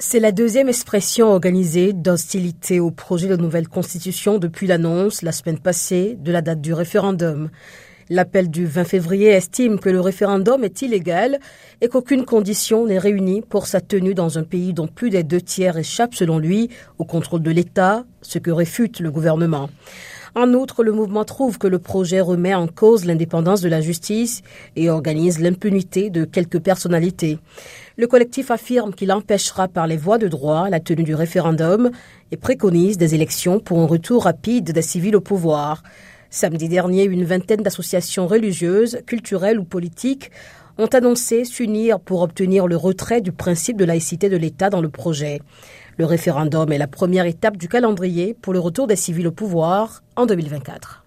C'est la deuxième expression organisée d'hostilité au projet de nouvelle constitution depuis l'annonce, la semaine passée, de la date du référendum. L'appel du 20 février estime que le référendum est illégal et qu'aucune condition n'est réunie pour sa tenue dans un pays dont plus des deux tiers échappent, selon lui, au contrôle de l'État, ce que réfute le gouvernement. En outre, le mouvement trouve que le projet remet en cause l'indépendance de la justice et organise l'impunité de quelques personnalités. Le collectif affirme qu'il empêchera par les voies de droit la tenue du référendum et préconise des élections pour un retour rapide des civils au pouvoir. Samedi dernier, une vingtaine d'associations religieuses, culturelles ou politiques ont annoncé s'unir pour obtenir le retrait du principe de laïcité de l'État dans le projet. Le référendum est la première étape du calendrier pour le retour des civils au pouvoir en 2024.